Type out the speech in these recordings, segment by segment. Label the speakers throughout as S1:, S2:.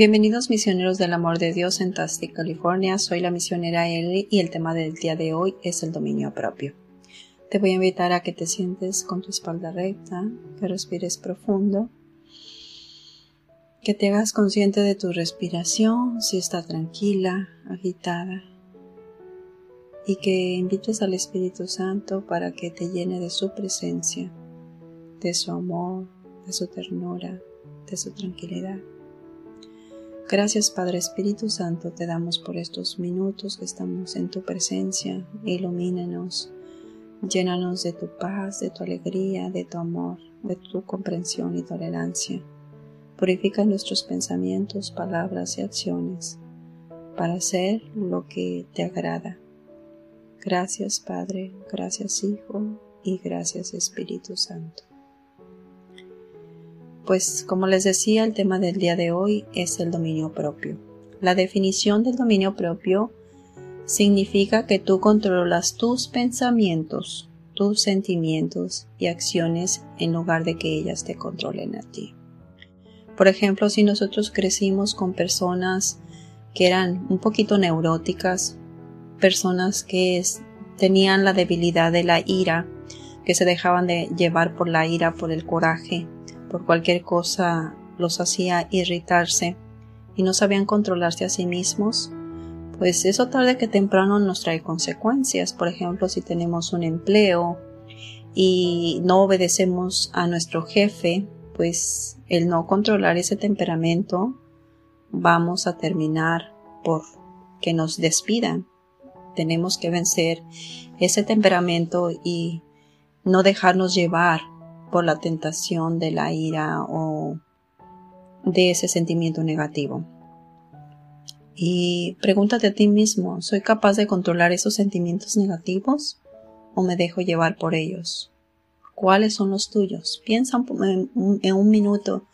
S1: Bienvenidos misioneros del amor de Dios en Tastic, California. Soy la misionera Ellie y el tema del día de hoy es el dominio propio. Te voy a invitar a que te sientes con tu espalda recta, que respires profundo, que te hagas consciente de tu respiración, si está tranquila, agitada, y que invites al Espíritu Santo para que te llene de su presencia, de su amor, de su ternura, de su tranquilidad. Gracias Padre Espíritu Santo te damos por estos minutos que estamos en tu presencia. Ilumínanos, llénanos de tu paz, de tu alegría, de tu amor, de tu comprensión y tolerancia. Purifica nuestros pensamientos, palabras y acciones para hacer lo que te agrada. Gracias Padre, gracias Hijo y gracias Espíritu Santo. Pues como les decía, el tema del día de hoy es el dominio propio. La definición del dominio propio significa que tú controlas tus pensamientos, tus sentimientos y acciones en lugar de que ellas te controlen a ti. Por ejemplo, si nosotros crecimos con personas que eran un poquito neuróticas, personas que tenían la debilidad de la ira, que se dejaban de llevar por la ira, por el coraje, por cualquier cosa los hacía irritarse y no sabían controlarse a sí mismos, pues eso tarde que temprano nos trae consecuencias. Por ejemplo, si tenemos un empleo y no obedecemos a nuestro jefe, pues el no controlar ese temperamento, vamos a terminar por que nos despidan. Tenemos que vencer ese temperamento y no dejarnos llevar por la tentación de la ira o de ese sentimiento negativo. Y pregúntate a ti mismo, ¿soy capaz de controlar esos sentimientos negativos o me dejo llevar por ellos? ¿Cuáles son los tuyos? Piensa en un minuto,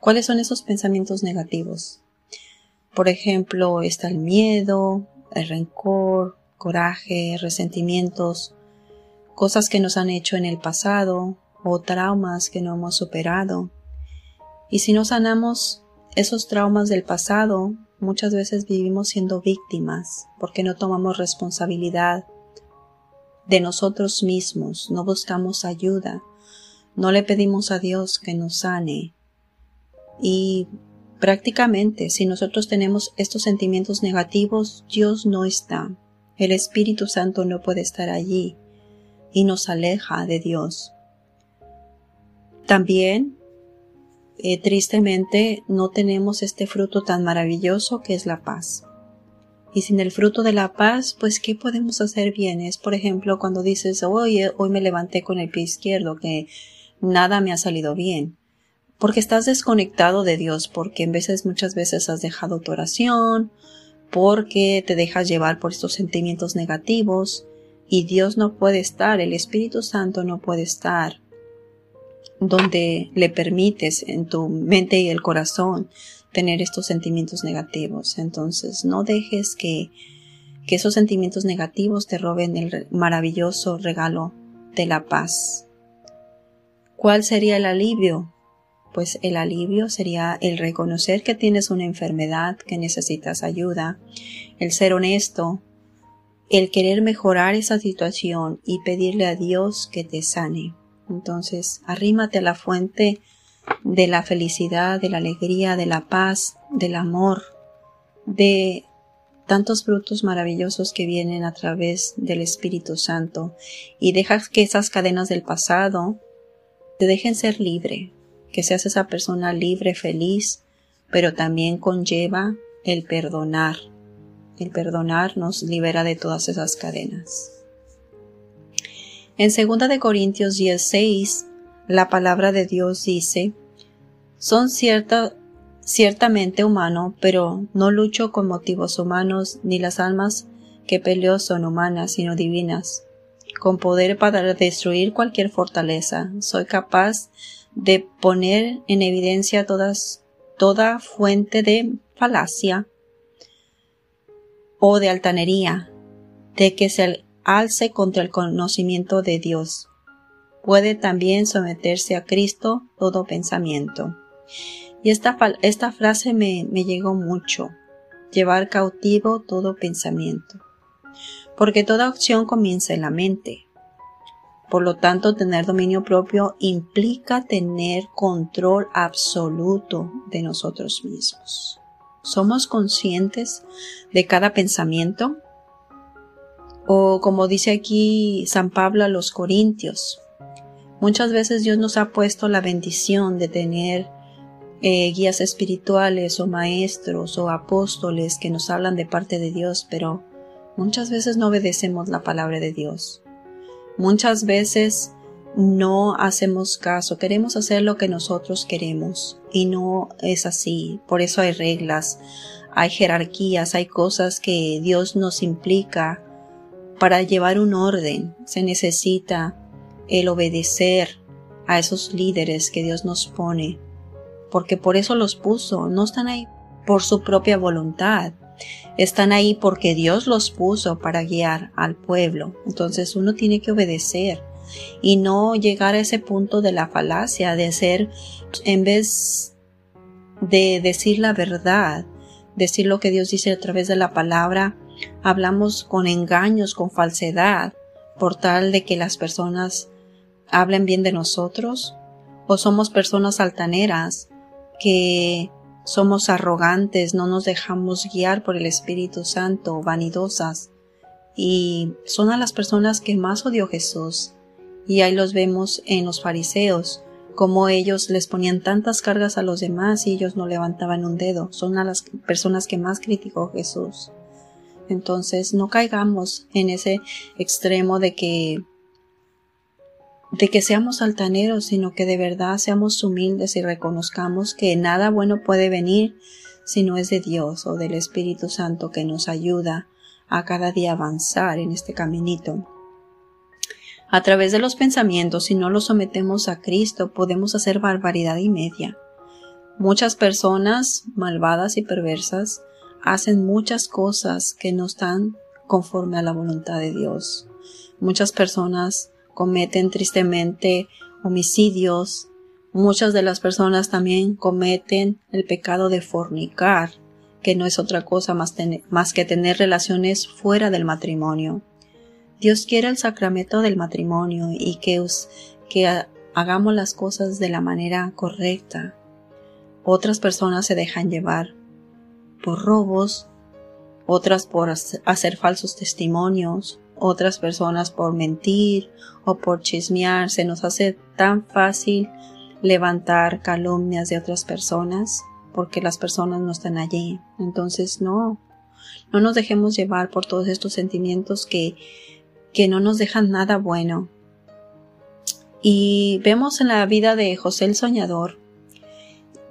S1: ¿cuáles son esos pensamientos negativos? Por ejemplo, está el miedo, el rencor, coraje, resentimientos, cosas que nos han hecho en el pasado, o traumas que no hemos superado. Y si no sanamos esos traumas del pasado, muchas veces vivimos siendo víctimas porque no tomamos responsabilidad de nosotros mismos, no buscamos ayuda, no le pedimos a Dios que nos sane. Y prácticamente si nosotros tenemos estos sentimientos negativos, Dios no está. El Espíritu Santo no puede estar allí y nos aleja de Dios. También, eh, tristemente, no tenemos este fruto tan maravilloso que es la paz. Y sin el fruto de la paz, pues, ¿qué podemos hacer bien? Es, por ejemplo, cuando dices, oye, hoy me levanté con el pie izquierdo, que nada me ha salido bien. Porque estás desconectado de Dios, porque en veces, muchas veces has dejado tu oración, porque te dejas llevar por estos sentimientos negativos, y Dios no puede estar, el Espíritu Santo no puede estar donde le permites en tu mente y el corazón tener estos sentimientos negativos. Entonces, no dejes que, que esos sentimientos negativos te roben el maravilloso regalo de la paz. ¿Cuál sería el alivio? Pues el alivio sería el reconocer que tienes una enfermedad, que necesitas ayuda, el ser honesto, el querer mejorar esa situación y pedirle a Dios que te sane. Entonces, arrímate a la fuente de la felicidad, de la alegría, de la paz, del amor, de tantos frutos maravillosos que vienen a través del Espíritu Santo y dejas que esas cadenas del pasado te dejen ser libre, que seas esa persona libre, feliz, pero también conlleva el perdonar. El perdonar nos libera de todas esas cadenas. En 2 de Corintios 16, la palabra de Dios dice, son cierta, ciertamente humano, pero no lucho con motivos humanos, ni las almas que peleo son humanas, sino divinas. Con poder para destruir cualquier fortaleza, soy capaz de poner en evidencia todas, toda fuente de falacia o de altanería, de que se alce contra el conocimiento de Dios. Puede también someterse a Cristo todo pensamiento. Y esta, esta frase me, me llegó mucho. Llevar cautivo todo pensamiento. Porque toda acción comienza en la mente. Por lo tanto, tener dominio propio implica tener control absoluto de nosotros mismos. ¿Somos conscientes de cada pensamiento? O como dice aquí San Pablo a los Corintios, muchas veces Dios nos ha puesto la bendición de tener eh, guías espirituales o maestros o apóstoles que nos hablan de parte de Dios, pero muchas veces no obedecemos la palabra de Dios. Muchas veces no hacemos caso, queremos hacer lo que nosotros queremos y no es así. Por eso hay reglas, hay jerarquías, hay cosas que Dios nos implica para llevar un orden. Se necesita el obedecer a esos líderes que Dios nos pone, porque por eso los puso, no están ahí por su propia voluntad, están ahí porque Dios los puso para guiar al pueblo. Entonces uno tiene que obedecer y no llegar a ese punto de la falacia de ser, en vez de decir la verdad, decir lo que Dios dice a través de la palabra, hablamos con engaños, con falsedad, por tal de que las personas hablen bien de nosotros, o somos personas altaneras que somos arrogantes, no nos dejamos guiar por el Espíritu Santo, vanidosas. Y son a las personas que más odió Jesús. Y ahí los vemos en los fariseos, como ellos les ponían tantas cargas a los demás y ellos no levantaban un dedo. Son a las personas que más criticó Jesús. Entonces no caigamos en ese extremo de que de que seamos altaneros, sino que de verdad seamos humildes y reconozcamos que nada bueno puede venir si no es de Dios o del Espíritu Santo que nos ayuda a cada día avanzar en este caminito. A través de los pensamientos, si no los sometemos a Cristo, podemos hacer barbaridad y media. Muchas personas malvadas y perversas hacen muchas cosas que no están conforme a la voluntad de Dios. Muchas personas cometen tristemente homicidios. Muchas de las personas también cometen el pecado de fornicar, que no es otra cosa más, más que tener relaciones fuera del matrimonio. Dios quiere el sacramento del matrimonio y que, que hagamos las cosas de la manera correcta. Otras personas se dejan llevar por robos, otras por hacer falsos testimonios, otras personas por mentir o por chismear. Se nos hace tan fácil levantar calumnias de otras personas porque las personas no están allí. Entonces no, no nos dejemos llevar por todos estos sentimientos que, que no nos dejan nada bueno. Y vemos en la vida de José el Soñador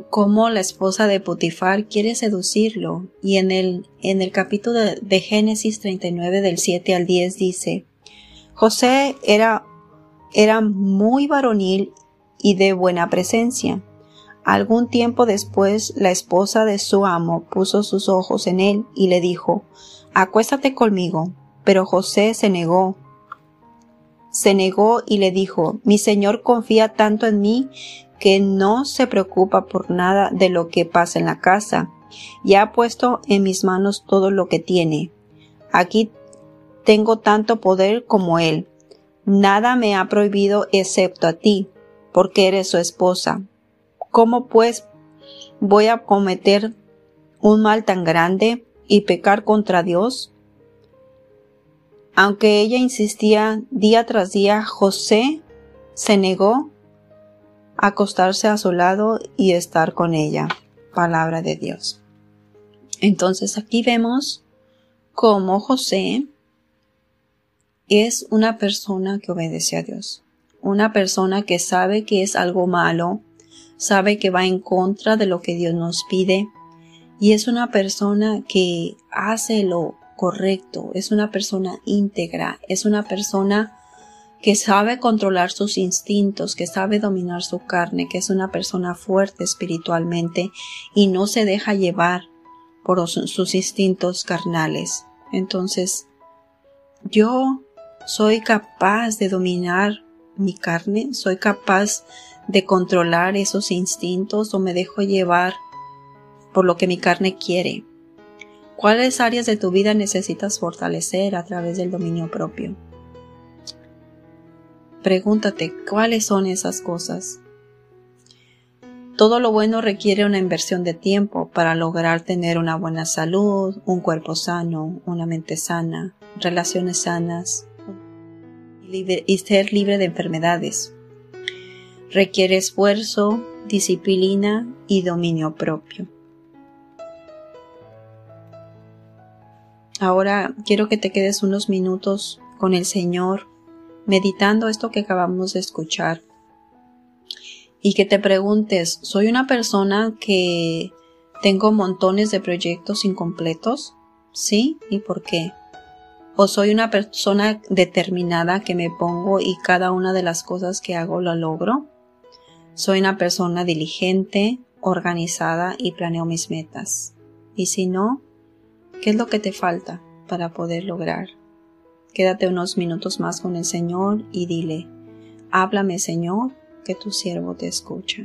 S1: cómo la esposa de Potifar quiere seducirlo y en el, en el capítulo de, Génesis 39 del 7 al 10 dice, José era, era muy varonil y de buena presencia. Algún tiempo después la esposa de su amo puso sus ojos en él y le dijo, Acuéstate conmigo. Pero José se negó. Se negó y le dijo, Mi señor confía tanto en mí que no se preocupa por nada de lo que pasa en la casa, y ha puesto en mis manos todo lo que tiene. Aquí tengo tanto poder como él. Nada me ha prohibido excepto a ti, porque eres su esposa. ¿Cómo pues voy a cometer un mal tan grande y pecar contra Dios? Aunque ella insistía día tras día, José se negó acostarse a su lado y estar con ella. Palabra de Dios. Entonces aquí vemos cómo José es una persona que obedece a Dios, una persona que sabe que es algo malo, sabe que va en contra de lo que Dios nos pide y es una persona que hace lo correcto, es una persona íntegra, es una persona que sabe controlar sus instintos, que sabe dominar su carne, que es una persona fuerte espiritualmente y no se deja llevar por sus instintos carnales. Entonces, yo soy capaz de dominar mi carne, soy capaz de controlar esos instintos o me dejo llevar por lo que mi carne quiere? ¿Cuáles áreas de tu vida necesitas fortalecer a través del dominio propio? Pregúntate, ¿cuáles son esas cosas? Todo lo bueno requiere una inversión de tiempo para lograr tener una buena salud, un cuerpo sano, una mente sana, relaciones sanas y ser libre de enfermedades. Requiere esfuerzo, disciplina y dominio propio. Ahora quiero que te quedes unos minutos con el Señor meditando esto que acabamos de escuchar y que te preguntes, ¿soy una persona que tengo montones de proyectos incompletos? ¿Sí? ¿Y por qué? ¿O soy una persona determinada que me pongo y cada una de las cosas que hago lo logro? ¿Soy una persona diligente, organizada y planeo mis metas? Y si no, ¿qué es lo que te falta para poder lograr? Quédate unos minutos más con el Señor y dile, háblame Señor, que tu siervo te escucha.